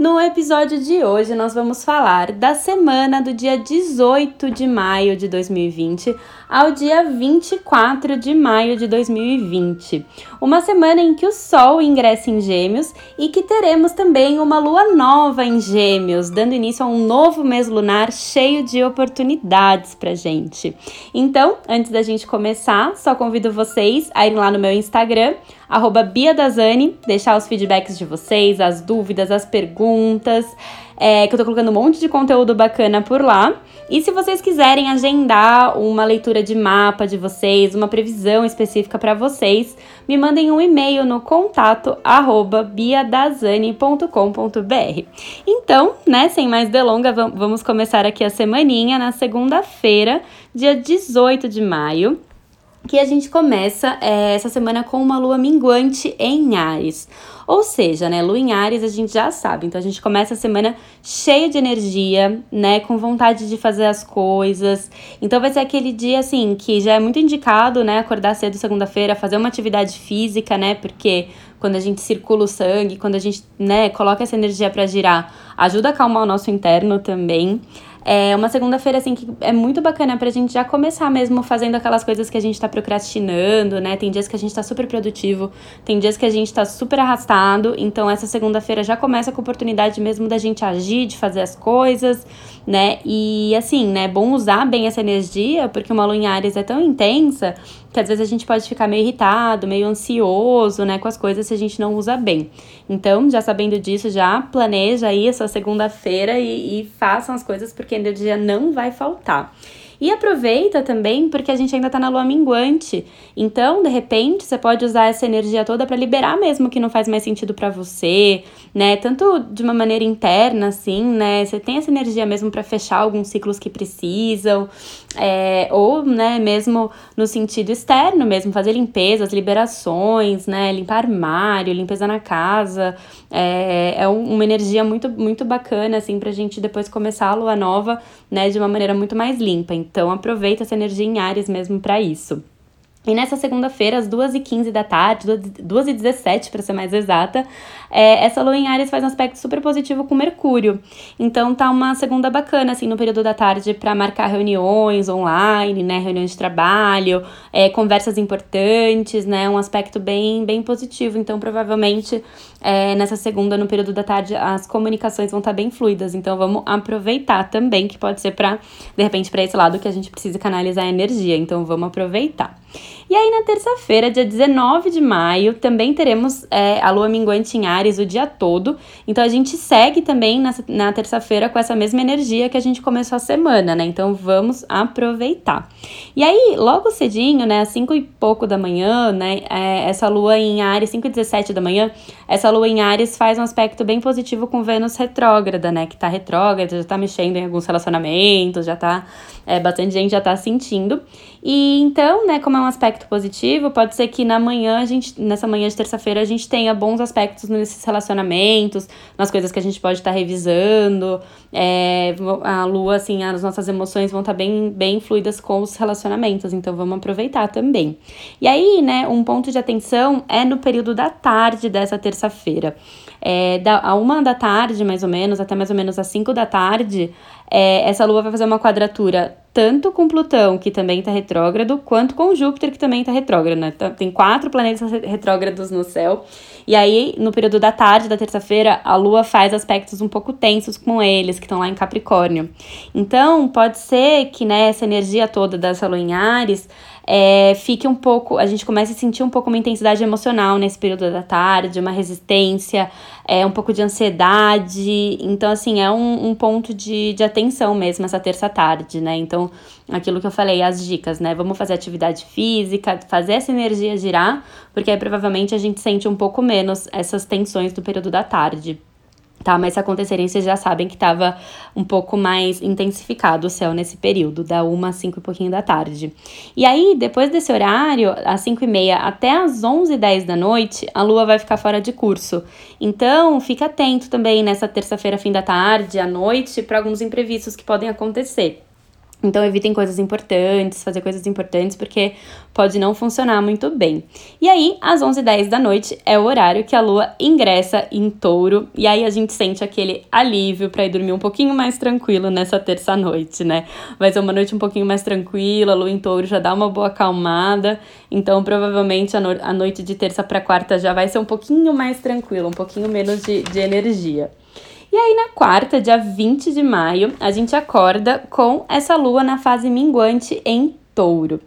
No episódio de hoje, nós vamos falar da semana do dia 18 de maio de 2020 ao dia 24 de maio de 2020. Uma semana em que o Sol ingressa em Gêmeos e que teremos também uma lua nova em Gêmeos, dando início a um novo mês lunar cheio de oportunidades pra gente. Então, antes da gente começar, só convido vocês a irem lá no meu Instagram arroba Bia deixar os feedbacks de vocês, as dúvidas, as perguntas, é, que eu tô colocando um monte de conteúdo bacana por lá. E se vocês quiserem agendar uma leitura de mapa de vocês, uma previsão específica para vocês, me mandem um e-mail no contato arroba. Então, né, sem mais delongas, vamos começar aqui a semaninha na segunda-feira, dia 18 de maio que a gente começa é, essa semana com uma lua minguante em Ares. Ou seja, né, lua em Ares a gente já sabe, então a gente começa a semana cheia de energia, né, com vontade de fazer as coisas. Então vai ser aquele dia assim que já é muito indicado, né, acordar cedo segunda-feira, fazer uma atividade física, né, porque quando a gente circula o sangue, quando a gente, né, coloca essa energia para girar, ajuda a acalmar o nosso interno também. É uma segunda-feira, assim, que é muito bacana pra gente já começar mesmo fazendo aquelas coisas que a gente tá procrastinando, né? Tem dias que a gente tá super produtivo, tem dias que a gente tá super arrastado. Então, essa segunda-feira já começa com a oportunidade mesmo da gente agir, de fazer as coisas, né? E assim, né? É bom usar bem essa energia, porque uma lua em Ares é tão intensa que às vezes a gente pode ficar meio irritado, meio ansioso, né, com as coisas se a gente não usa bem. Então, já sabendo disso, já planeja aí a sua segunda-feira e, e façam as coisas porque energia não vai faltar. E aproveita também porque a gente ainda tá na lua minguante. Então, de repente, você pode usar essa energia toda para liberar mesmo o que não faz mais sentido para você, né? Tanto de uma maneira interna, assim, né? Você tem essa energia mesmo para fechar alguns ciclos que precisam, é, ou, né, mesmo no sentido externo mesmo, fazer limpezas, liberações, né? Limpar armário, limpeza na casa. É, é uma energia muito, muito bacana, assim, pra gente depois começar a lua nova, né, de uma maneira muito mais limpa. Então aproveita essa energia em Ares mesmo para isso. E nessa segunda-feira, às 2h15 da tarde, 2h17 para ser mais exata, é, essa lua em Ares faz um aspecto super positivo com Mercúrio. Então tá uma segunda bacana, assim, no período da tarde para marcar reuniões online, né? Reuniões de trabalho, é, conversas importantes, né? Um aspecto bem, bem positivo. Então, provavelmente, é, nessa segunda, no período da tarde, as comunicações vão estar tá bem fluidas. Então, vamos aproveitar também, que pode ser para, de repente, para esse lado que a gente precisa canalizar a energia. Então, vamos aproveitar. E aí, na terça-feira, dia 19 de maio, também teremos é, a lua minguante em Ares o dia todo. Então, a gente segue também na, na terça-feira com essa mesma energia que a gente começou a semana, né? Então, vamos aproveitar. E aí, logo cedinho, né, às 5 e pouco da manhã, né, é, essa lua em Ares, 5 e 17 da manhã, essa lua em Ares faz um aspecto bem positivo com Vênus retrógrada, né? Que tá retrógrada, já tá mexendo em alguns relacionamentos, já tá. É, bastante gente já tá sentindo. E então, né, como é um aspecto positivo, pode ser que na manhã, a gente, nessa manhã de terça-feira, a gente tenha bons aspectos nesses relacionamentos, nas coisas que a gente pode estar tá revisando. É, a lua, assim, as nossas emoções vão estar tá bem, bem fluidas com os relacionamentos, então vamos aproveitar também. E aí, né, um ponto de atenção é no período da tarde dessa terça-feira. É, da, a uma da tarde, mais ou menos, até mais ou menos às cinco da tarde, é, essa lua vai fazer uma quadratura tanto com Plutão, que também está retrógrado, quanto com Júpiter, que também está retrógrado. Né? Então, tem quatro planetas retrógrados no céu. E aí, no período da tarde da terça-feira, a Lua faz aspectos um pouco tensos com eles, que estão lá em Capricórnio. Então, pode ser que né, essa energia toda dessa Lua em Ares é, fique um pouco, a gente começa a sentir um pouco uma intensidade emocional nesse período da tarde, uma resistência, é, um pouco de ansiedade. Então, assim, é um, um ponto de, de atenção mesmo essa terça-tarde, né? Então, aquilo que eu falei, as dicas, né? Vamos fazer atividade física, fazer essa energia girar, porque aí provavelmente a gente sente um pouco menos essas tensões do período da tarde tá? Mas se acontecerem, vocês já sabem que estava um pouco mais intensificado o céu nesse período, da 1 às 5 e pouquinho da tarde. E aí, depois desse horário, às 5 e meia até às 11 e 10 da noite, a lua vai ficar fora de curso. Então, fica atento também nessa terça-feira, fim da tarde, à noite, para alguns imprevistos que podem acontecer. Então evitem coisas importantes, fazer coisas importantes, porque pode não funcionar muito bem. E aí, às 11h10 da noite é o horário que a lua ingressa em touro, e aí a gente sente aquele alívio para ir dormir um pouquinho mais tranquilo nessa terça-noite, né? Vai ser uma noite um pouquinho mais tranquila, a lua em touro já dá uma boa acalmada, então provavelmente a, no a noite de terça para quarta já vai ser um pouquinho mais tranquila, um pouquinho menos de, de energia. E aí, na quarta, dia 20 de maio, a gente acorda com essa lua na fase minguante em touro.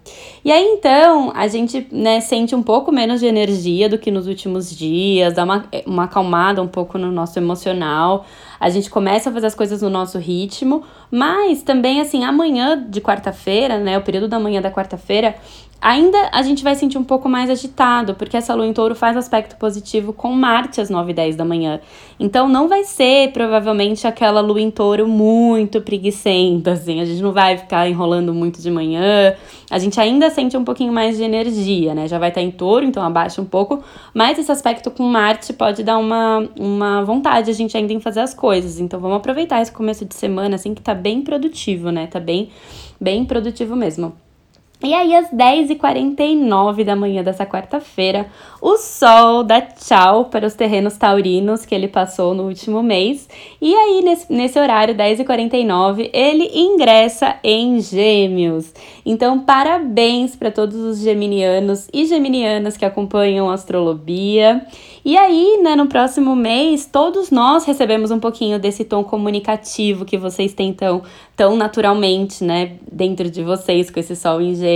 E aí então a gente né, sente um pouco menos de energia do que nos últimos dias, dá uma, uma acalmada um pouco no nosso emocional. A gente começa a fazer as coisas no nosso ritmo, mas também assim, amanhã de quarta-feira, né, o período da manhã da quarta-feira, Ainda a gente vai sentir um pouco mais agitado, porque essa lua em touro faz aspecto positivo com Marte às 9 e 10 da manhã. Então não vai ser provavelmente aquela lua em touro muito preguiçenta, assim. A gente não vai ficar enrolando muito de manhã. A gente ainda sente um pouquinho mais de energia, né? Já vai estar em touro, então abaixa um pouco. Mas esse aspecto com Marte pode dar uma, uma vontade a gente ainda em fazer as coisas. Então vamos aproveitar esse começo de semana, assim, que tá bem produtivo, né? Tá bem, bem produtivo mesmo. E aí, às 10h49 da manhã dessa quarta-feira, o Sol dá tchau para os terrenos taurinos que ele passou no último mês. E aí, nesse, nesse horário, 10h49, ele ingressa em Gêmeos. Então, parabéns para todos os geminianos e geminianas que acompanham a astrolobia. E aí, né, no próximo mês, todos nós recebemos um pouquinho desse tom comunicativo que vocês têm tão, tão naturalmente, né, dentro de vocês, com esse sol em gêmeos.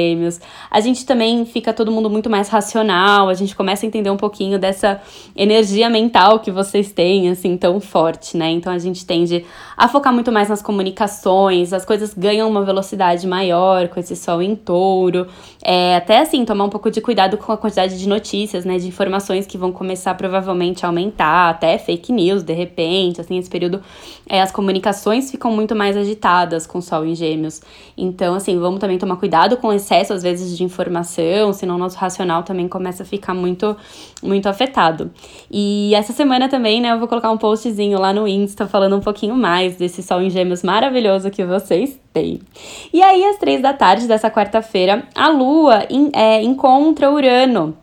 A gente também fica todo mundo muito mais racional, a gente começa a entender um pouquinho dessa energia mental que vocês têm, assim, tão forte, né? Então a gente tende a focar muito mais nas comunicações, as coisas ganham uma velocidade maior com esse sol em touro. É, até assim, tomar um pouco de cuidado com a quantidade de notícias, né, de informações que vão começar provavelmente aumentar, até fake news de repente, assim, esse período é, as comunicações ficam muito mais agitadas com o Sol em Gêmeos. Então, assim, vamos também tomar cuidado com excesso, às vezes, de informação, senão nosso racional também começa a ficar muito, muito afetado. E essa semana também, né, eu vou colocar um postzinho lá no Insta falando um pouquinho mais desse Sol em Gêmeos maravilhoso que vocês têm. E aí, às três da tarde dessa quarta-feira, a Lua in, é, encontra Urano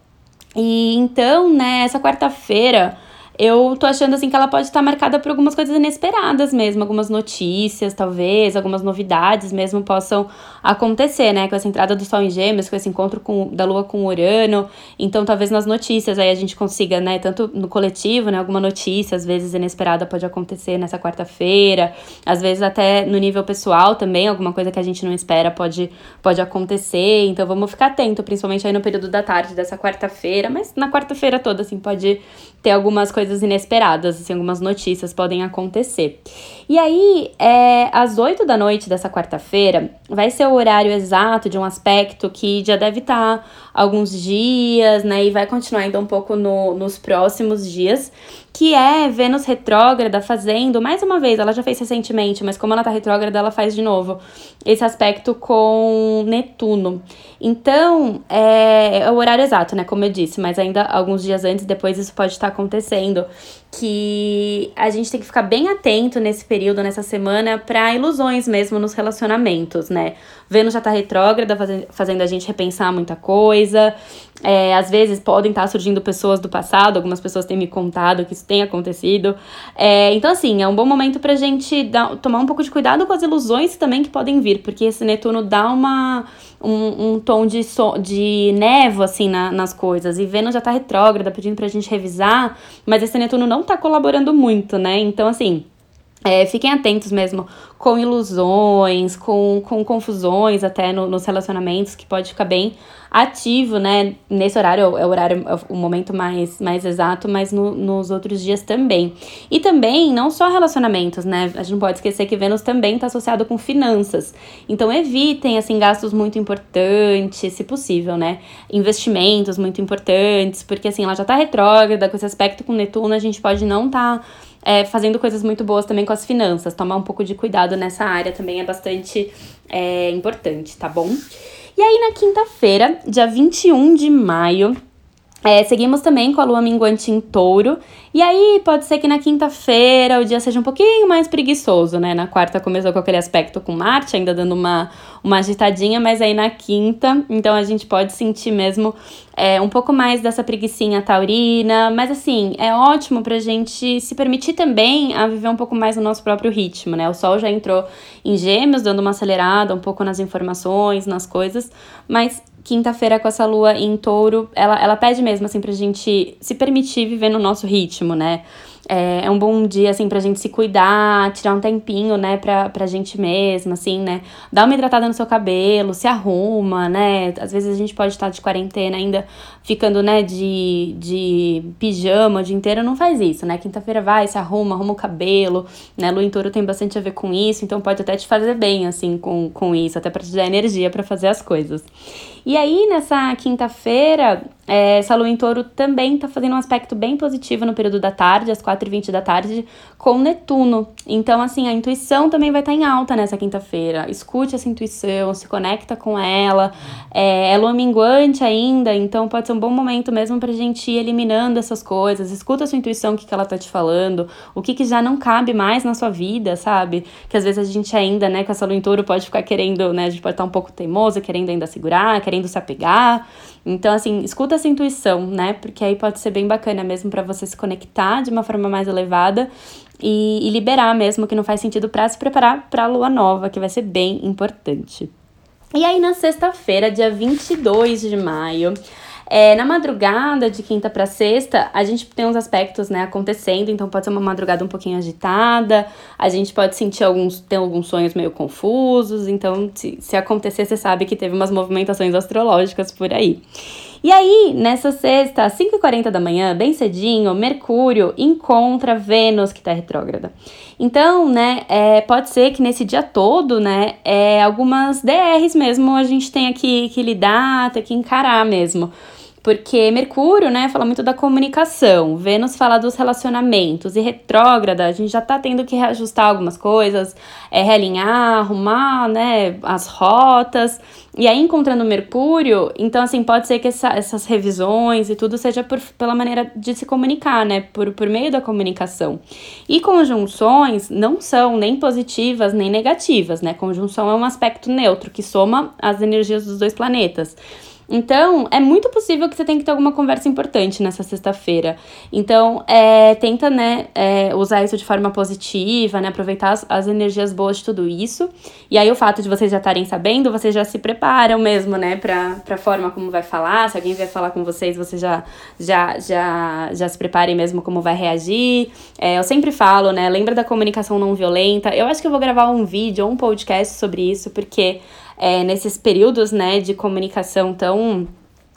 e então, né, essa quarta-feira eu tô achando assim que ela pode estar marcada por algumas coisas inesperadas mesmo, algumas notícias, talvez, algumas novidades mesmo possam acontecer, né? Com essa entrada do Sol em Gêmeos, com esse encontro com, da Lua com Urano. Então, talvez nas notícias aí a gente consiga, né? Tanto no coletivo, né? Alguma notícia, às vezes inesperada, pode acontecer nessa quarta-feira. Às vezes até no nível pessoal também, alguma coisa que a gente não espera pode, pode acontecer. Então, vamos ficar atento, principalmente aí no período da tarde dessa quarta-feira. Mas na quarta-feira toda, assim, pode ter algumas coisas inesperadas, assim, algumas notícias podem acontecer. E aí, é, às 8 da noite dessa quarta-feira, vai ser o horário exato de um aspecto que já deve estar tá alguns dias, né? E vai continuar ainda um pouco no, nos próximos dias, que é Vênus retrógrada fazendo, mais uma vez, ela já fez recentemente, mas como ela tá retrógrada, ela faz de novo, esse aspecto com Netuno. Então, é, é o horário exato, né? Como eu disse, mas ainda alguns dias antes, depois isso pode estar acontecendo que a gente tem que ficar bem atento nesse período, nessa semana, para ilusões mesmo nos relacionamentos, né? Vênus já tá retrógrada, fazendo a gente repensar muita coisa. É, às vezes podem estar tá surgindo pessoas do passado, algumas pessoas têm me contado que isso tem acontecido. É, então, assim, é um bom momento pra gente dar, tomar um pouco de cuidado com as ilusões também que podem vir, porque esse Netuno dá uma, um, um tom de, so, de névoa, assim, na, nas coisas. E Vênus já tá retrógrada, pedindo pra gente revisar, mas esse Netuno não tá colaborando muito, né? Então, assim. É, fiquem atentos mesmo com ilusões, com, com confusões até no, nos relacionamentos, que pode ficar bem ativo, né? Nesse horário é o horário, é o momento mais, mais exato, mas no, nos outros dias também. E também, não só relacionamentos, né? A gente não pode esquecer que Vênus também está associado com finanças. Então evitem, assim, gastos muito importantes, se possível, né? Investimentos muito importantes, porque assim, ela já tá retrógrada, com esse aspecto com Netuno, a gente pode não estar. Tá é, fazendo coisas muito boas também com as finanças. Tomar um pouco de cuidado nessa área também é bastante é, importante, tá bom? E aí, na quinta-feira, dia 21 de maio, É, seguimos também com a lua minguante em touro. E aí, pode ser que na quinta-feira o dia seja um pouquinho mais preguiçoso, né? Na quarta começou com aquele aspecto com Marte, ainda dando uma, uma agitadinha, mas aí na quinta, então a gente pode sentir mesmo é, um pouco mais dessa preguiçinha taurina. Mas assim, é ótimo pra gente se permitir também a viver um pouco mais no nosso próprio ritmo, né? O Sol já entrou em gêmeos, dando uma acelerada um pouco nas informações, nas coisas, mas quinta-feira com essa lua em touro, ela, ela pede mesmo, assim, pra gente se permitir viver no nosso ritmo, né? É, é um bom dia, assim, pra gente se cuidar, tirar um tempinho, né, pra, pra gente mesma, assim, né? Dar uma hidratada no seu cabelo, se arruma, né? Às vezes a gente pode estar de quarentena ainda ficando, né, de, de pijama o dia inteiro, não faz isso, né? Quinta-feira vai, se arruma, arruma o cabelo, né? Lua em touro tem bastante a ver com isso, então pode até te fazer bem, assim, com, com isso, até pra te dar energia para fazer as coisas. E aí, nessa quinta-feira, é, essa lua em touro também tá fazendo um aspecto bem positivo no período da tarde, às 4h20 da tarde, com Netuno. Então, assim, a intuição também vai estar tá em alta nessa quinta-feira. Escute essa intuição, se conecta com ela. É, é lua minguante ainda, então pode ser um bom momento mesmo pra gente ir eliminando essas coisas. Escuta a sua intuição, o que, que ela tá te falando, o que, que já não cabe mais na sua vida, sabe? Que às vezes a gente ainda, né, com essa lua em touro pode ficar querendo, né, a gente pode estar tá um pouco teimosa, querendo ainda segurar, querendo querendo se apegar. Então, assim, escuta essa intuição, né? Porque aí pode ser bem bacana mesmo para você se conectar de uma forma mais elevada e, e liberar mesmo que não faz sentido para se preparar para a lua nova, que vai ser bem importante. E aí, na sexta-feira, dia 22 de maio, é, na madrugada de quinta para sexta, a gente tem uns aspectos, né, acontecendo, então pode ser uma madrugada um pouquinho agitada, a gente pode sentir alguns, ter alguns sonhos meio confusos, então se, se acontecer, você sabe que teve umas movimentações astrológicas por aí. E aí, nessa sexta, às 5h40 da manhã, bem cedinho, Mercúrio encontra Vênus, que está retrógrada. Então, né, é, pode ser que nesse dia todo, né, é, algumas DRs mesmo a gente tenha que, que lidar, ter que encarar mesmo. Porque Mercúrio, né, fala muito da comunicação, Vênus fala dos relacionamentos, e retrógrada, a gente já tá tendo que reajustar algumas coisas, é, realinhar, arrumar, né, as rotas. E aí, encontrando Mercúrio, então, assim, pode ser que essa, essas revisões e tudo seja por, pela maneira de se comunicar, né, por, por meio da comunicação. E conjunções não são nem positivas nem negativas, né, conjunção é um aspecto neutro que soma as energias dos dois planetas. Então, é muito possível que você tenha que ter alguma conversa importante nessa sexta-feira. Então, é, tenta, né, é, usar isso de forma positiva, né, aproveitar as, as, energias boas de tudo isso. E aí, o fato de vocês já estarem sabendo, vocês já se preparam mesmo, né, pra, pra forma como vai falar. Se alguém vier falar com vocês, vocês já, já, já, já se preparem mesmo como vai reagir. É, eu sempre falo, né, lembra da comunicação não violenta. Eu acho que eu vou gravar um vídeo ou um podcast sobre isso, porque é, nesses períodos, né, de comunicação tão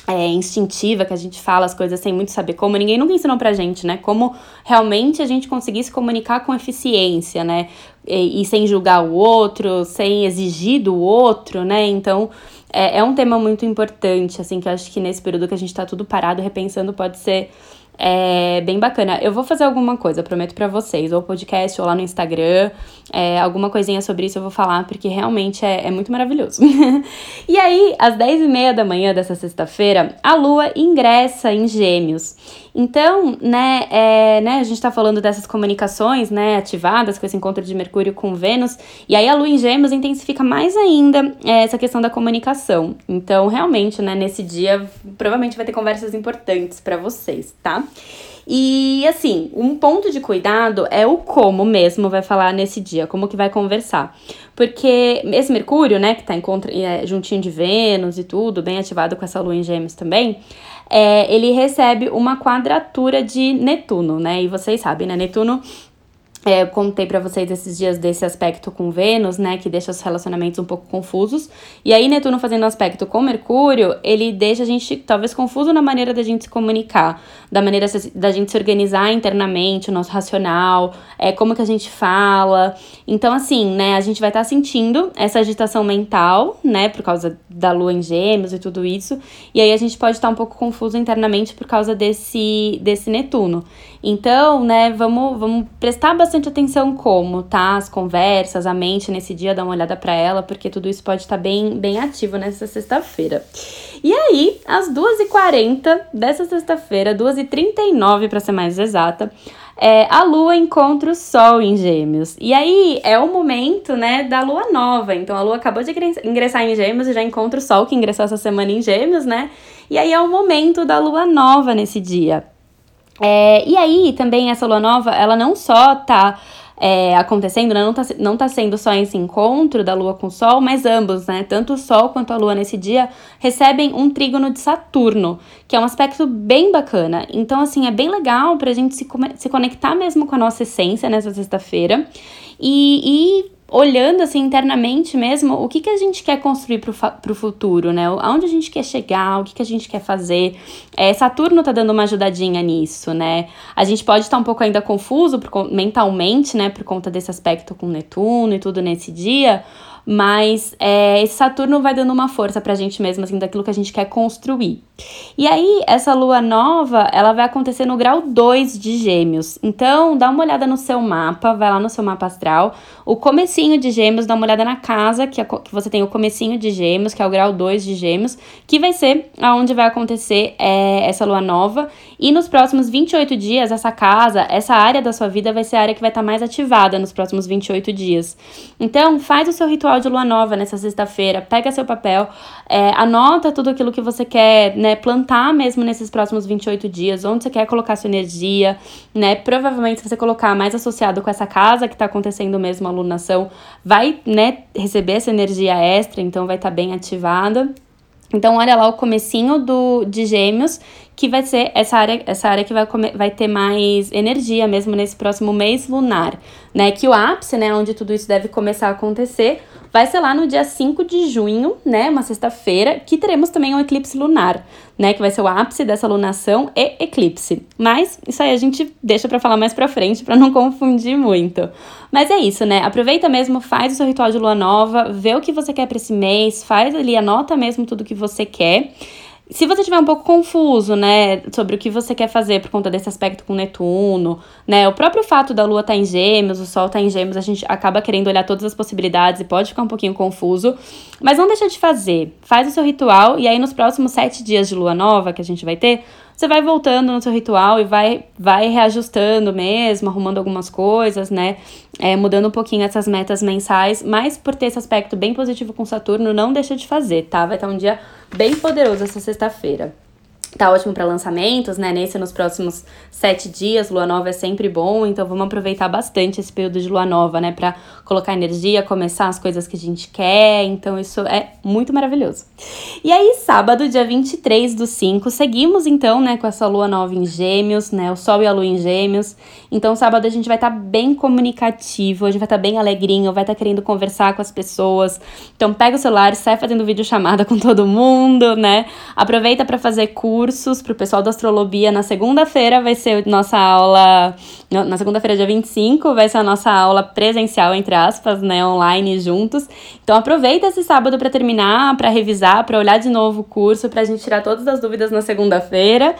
é, instintiva, que a gente fala as coisas sem muito saber como, ninguém nunca ensinou pra gente, né? Como realmente a gente conseguir se comunicar com eficiência, né? E, e sem julgar o outro, sem exigir do outro, né? Então, é, é um tema muito importante, assim, que eu acho que nesse período que a gente tá tudo parado, repensando, pode ser é bem bacana. Eu vou fazer alguma coisa, prometo para vocês, ou podcast, ou lá no Instagram, é, alguma coisinha sobre isso eu vou falar, porque realmente é, é muito maravilhoso. e aí, às 10 e meia da manhã dessa sexta-feira, a Lua ingressa em Gêmeos. Então, né, é, né, a gente tá falando dessas comunicações, né, ativadas com esse encontro de Mercúrio com Vênus, e aí a Lua em Gêmeos intensifica mais ainda é, essa questão da comunicação. Então, realmente, né, nesse dia, provavelmente vai ter conversas importantes para vocês, tá? E assim, um ponto de cuidado é o como mesmo vai falar nesse dia, como que vai conversar. Porque esse Mercúrio, né, que tá em contra, é, juntinho de Vênus e tudo, bem ativado com essa lua em Gêmeos também, é, ele recebe uma quadratura de Netuno, né? E vocês sabem, né? Netuno é, eu contei para vocês esses dias desse aspecto com Vênus, né, que deixa os relacionamentos um pouco confusos. E aí, Netuno fazendo aspecto com Mercúrio, ele deixa a gente talvez confuso na maneira da gente se comunicar, da maneira da gente se organizar internamente, o nosso racional, é, como que a gente fala. Então, assim, né, a gente vai estar tá sentindo essa agitação mental, né, por causa da lua em gêmeos e tudo isso. E aí a gente pode estar tá um pouco confuso internamente por causa desse, desse Netuno. Então, né, vamos, vamos prestar bastante atenção como, tá? As conversas, a mente nesse dia, dar uma olhada para ela, porque tudo isso pode estar tá bem, bem ativo nessa sexta-feira. E aí, às 2h40 dessa sexta-feira, 2h39 para ser mais exata, é, a lua encontra o sol em gêmeos. E aí é o momento, né, da lua nova. Então a lua acabou de ingressar em gêmeos e já encontra o sol que ingressou essa semana em gêmeos, né? E aí é o momento da lua nova nesse dia. É, e aí também essa lua nova, ela não só tá é, acontecendo, né? não, tá, não tá sendo só esse encontro da Lua com o Sol, mas ambos, né? Tanto o Sol quanto a Lua nesse dia recebem um trígono de Saturno, que é um aspecto bem bacana. Então, assim, é bem legal pra gente se, se conectar mesmo com a nossa essência nessa sexta-feira e, e olhando assim internamente mesmo o que, que a gente quer construir para o futuro, né? Aonde a gente quer chegar, o que, que a gente quer fazer. É, Saturno tá dando uma ajudadinha nisso, né? A gente pode estar um pouco ainda confuso por, mentalmente, né? Por conta desse aspecto com Netuno e tudo nesse dia, mas é, esse Saturno vai dando uma força pra gente mesmo, assim, daquilo que a gente quer construir. E aí, essa lua nova, ela vai acontecer no grau 2 de Gêmeos. Então, dá uma olhada no seu mapa, vai lá no seu mapa astral. O comecinho de Gêmeos, dá uma olhada na casa, que, é, que você tem o comecinho de Gêmeos, que é o grau 2 de Gêmeos, que vai ser aonde vai acontecer é, essa lua nova. E nos próximos 28 dias, essa casa, essa área da sua vida vai ser a área que vai estar mais ativada nos próximos 28 dias. Então, faz o seu ritual de lua nova nessa sexta-feira, pega seu papel, é, anota tudo aquilo que você quer, né, plantar mesmo nesses próximos 28 dias, onde você quer colocar sua energia, né, provavelmente se você colocar mais associado com essa casa que está acontecendo mesmo a lunação, vai, né, receber essa energia extra, então vai estar tá bem ativada. Então, olha lá o comecinho do, de gêmeos, que vai ser essa área, essa área que vai, vai ter mais energia mesmo nesse próximo mês lunar, né? Que o ápice, né, onde tudo isso deve começar a acontecer, vai ser lá no dia 5 de junho, né, uma sexta-feira, que teremos também um eclipse lunar, né, que vai ser o ápice dessa lunação e eclipse. Mas isso aí a gente deixa para falar mais para frente para não confundir muito. Mas é isso, né? Aproveita mesmo, faz o seu ritual de lua nova, vê o que você quer para esse mês, faz ali, anota mesmo tudo que você quer. Se você tiver um pouco confuso, né, sobre o que você quer fazer por conta desse aspecto com Netuno, né, o próprio fato da Lua estar tá em Gêmeos, o Sol estar tá em Gêmeos, a gente acaba querendo olhar todas as possibilidades e pode ficar um pouquinho confuso, mas não deixa de fazer. Faz o seu ritual e aí nos próximos sete dias de Lua Nova que a gente vai ter, você vai voltando no seu ritual e vai, vai reajustando mesmo, arrumando algumas coisas, né? É, mudando um pouquinho essas metas mensais, mas por ter esse aspecto bem positivo com Saturno, não deixa de fazer, tá? Vai estar um dia bem poderoso essa sexta-feira. Tá ótimo para lançamentos, né? Nesse nos próximos sete dias, lua nova é sempre bom, então vamos aproveitar bastante esse período de lua nova, né? Para colocar energia, começar as coisas que a gente quer, então isso é muito maravilhoso. E aí, sábado, dia 23 do 5, seguimos então, né, com essa lua nova em Gêmeos, né? O Sol e a Lua em Gêmeos. Então, sábado a gente vai estar tá bem comunicativo, a gente vai estar tá bem alegrinho, vai estar tá querendo conversar com as pessoas. Então, pega o celular, sai fazendo vídeo chamada com todo mundo, né? Aproveita para fazer curso cursos para o pessoal da astrolobia. Na segunda-feira vai ser nossa aula. Na segunda-feira, dia 25, vai ser a nossa aula presencial, entre aspas, né? Online juntos. Então aproveita esse sábado para terminar, para revisar, para olhar de novo o curso, para a gente tirar todas as dúvidas na segunda-feira.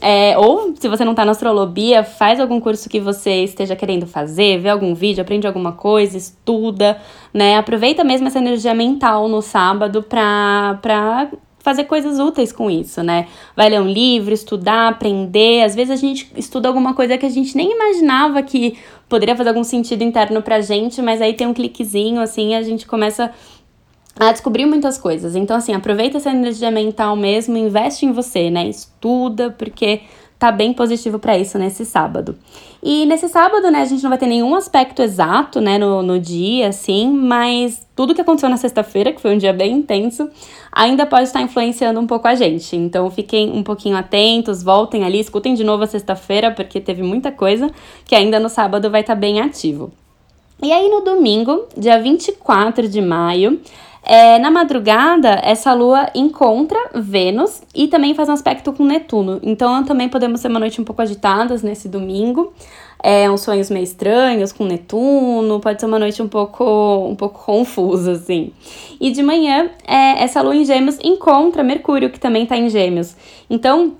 É, ou se você não está na astrolobia, faz algum curso que você esteja querendo fazer, vê algum vídeo, aprende alguma coisa, estuda, né? Aproveita mesmo essa energia mental no sábado para fazer coisas úteis com isso, né? Vai ler um livro, estudar, aprender. Às vezes a gente estuda alguma coisa que a gente nem imaginava que poderia fazer algum sentido interno pra gente, mas aí tem um cliquezinho assim, a gente começa a descobrir muitas coisas. Então assim, aproveita essa energia mental mesmo, investe em você, né? Estuda, porque tá bem positivo para isso nesse sábado. E nesse sábado, né, a gente não vai ter nenhum aspecto exato, né, no, no dia, assim, mas tudo que aconteceu na sexta-feira, que foi um dia bem intenso, ainda pode estar influenciando um pouco a gente. Então fiquem um pouquinho atentos, voltem ali, escutem de novo a sexta-feira, porque teve muita coisa que ainda no sábado vai estar bem ativo. E aí no domingo, dia 24 de maio, é, na madrugada, essa lua encontra Vênus e também faz um aspecto com Netuno. Então, também podemos ter uma noite um pouco agitadas nesse domingo. É, uns sonhos meio estranhos com Netuno, pode ser uma noite um pouco, um pouco confusa, assim. E de manhã, é, essa lua em Gêmeos encontra Mercúrio, que também está em Gêmeos. Então,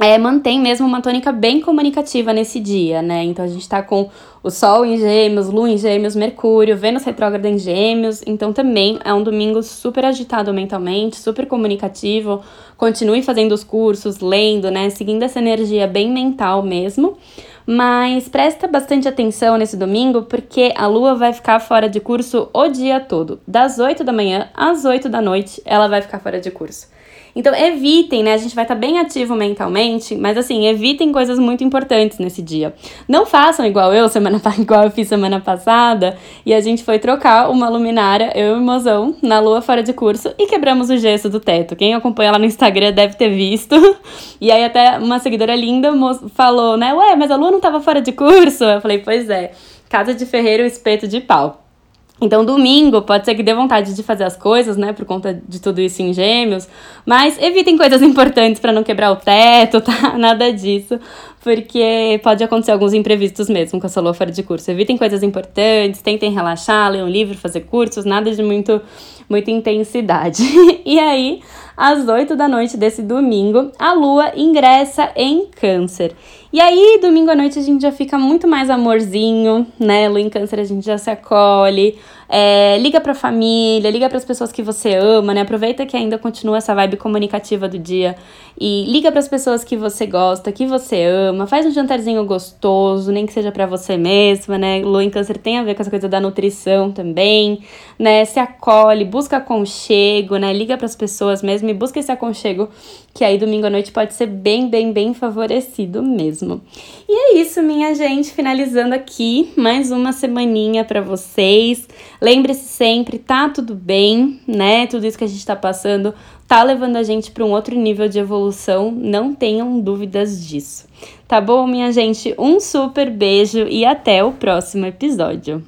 é, mantém mesmo uma tônica bem comunicativa nesse dia, né? Então a gente tá com o Sol em Gêmeos, Lua em Gêmeos, Mercúrio, Vênus retrógrada em Gêmeos, então também é um domingo super agitado mentalmente, super comunicativo. Continue fazendo os cursos, lendo, né? Seguindo essa energia bem mental mesmo. Mas presta bastante atenção nesse domingo, porque a lua vai ficar fora de curso o dia todo. Das 8 da manhã às 8 da noite, ela vai ficar fora de curso. Então, evitem, né? A gente vai estar tá bem ativo mentalmente, mas assim, evitem coisas muito importantes nesse dia. Não façam igual eu, semana igual eu fiz semana passada, e a gente foi trocar uma luminária, eu e o mozão, na lua fora de curso e quebramos o gesso do teto. Quem acompanha lá no Instagram deve ter visto. E aí até uma seguidora linda falou, né? Ué, mas a lua não tava fora de curso? Eu falei, pois é. Casa de ferreiro, espeto de pau. Então, domingo pode ser que dê vontade de fazer as coisas, né, por conta de tudo isso em gêmeos, mas evitem coisas importantes para não quebrar o teto, tá? Nada disso, porque pode acontecer alguns imprevistos mesmo com a sua lua fora de curso. Evitem coisas importantes, tentem relaxar, ler um livro, fazer cursos, nada de muito, muita intensidade. e aí, às 8 da noite desse domingo, a lua ingressa em Câncer. E aí, domingo à noite, a gente já fica muito mais amorzinho, né? Lua em Câncer, a gente já se acolhe. É, liga pra família, liga para as pessoas que você ama, né? Aproveita que ainda continua essa vibe comunicativa do dia e liga para as pessoas que você gosta, que você ama. Faz um jantarzinho gostoso, nem que seja para você mesma, né? Lua em Câncer tem a ver com essa coisa da nutrição também, né? Se acolhe, busca aconchego, né? Liga para as pessoas mesmo e busca esse aconchego, que aí domingo à noite pode ser bem, bem, bem favorecido mesmo. E é isso, minha gente, finalizando aqui mais uma semaninha para vocês. Lembre-se sempre, tá tudo bem, né? Tudo isso que a gente tá passando tá levando a gente para um outro nível de evolução, não tenham dúvidas disso. Tá bom, minha gente? Um super beijo e até o próximo episódio.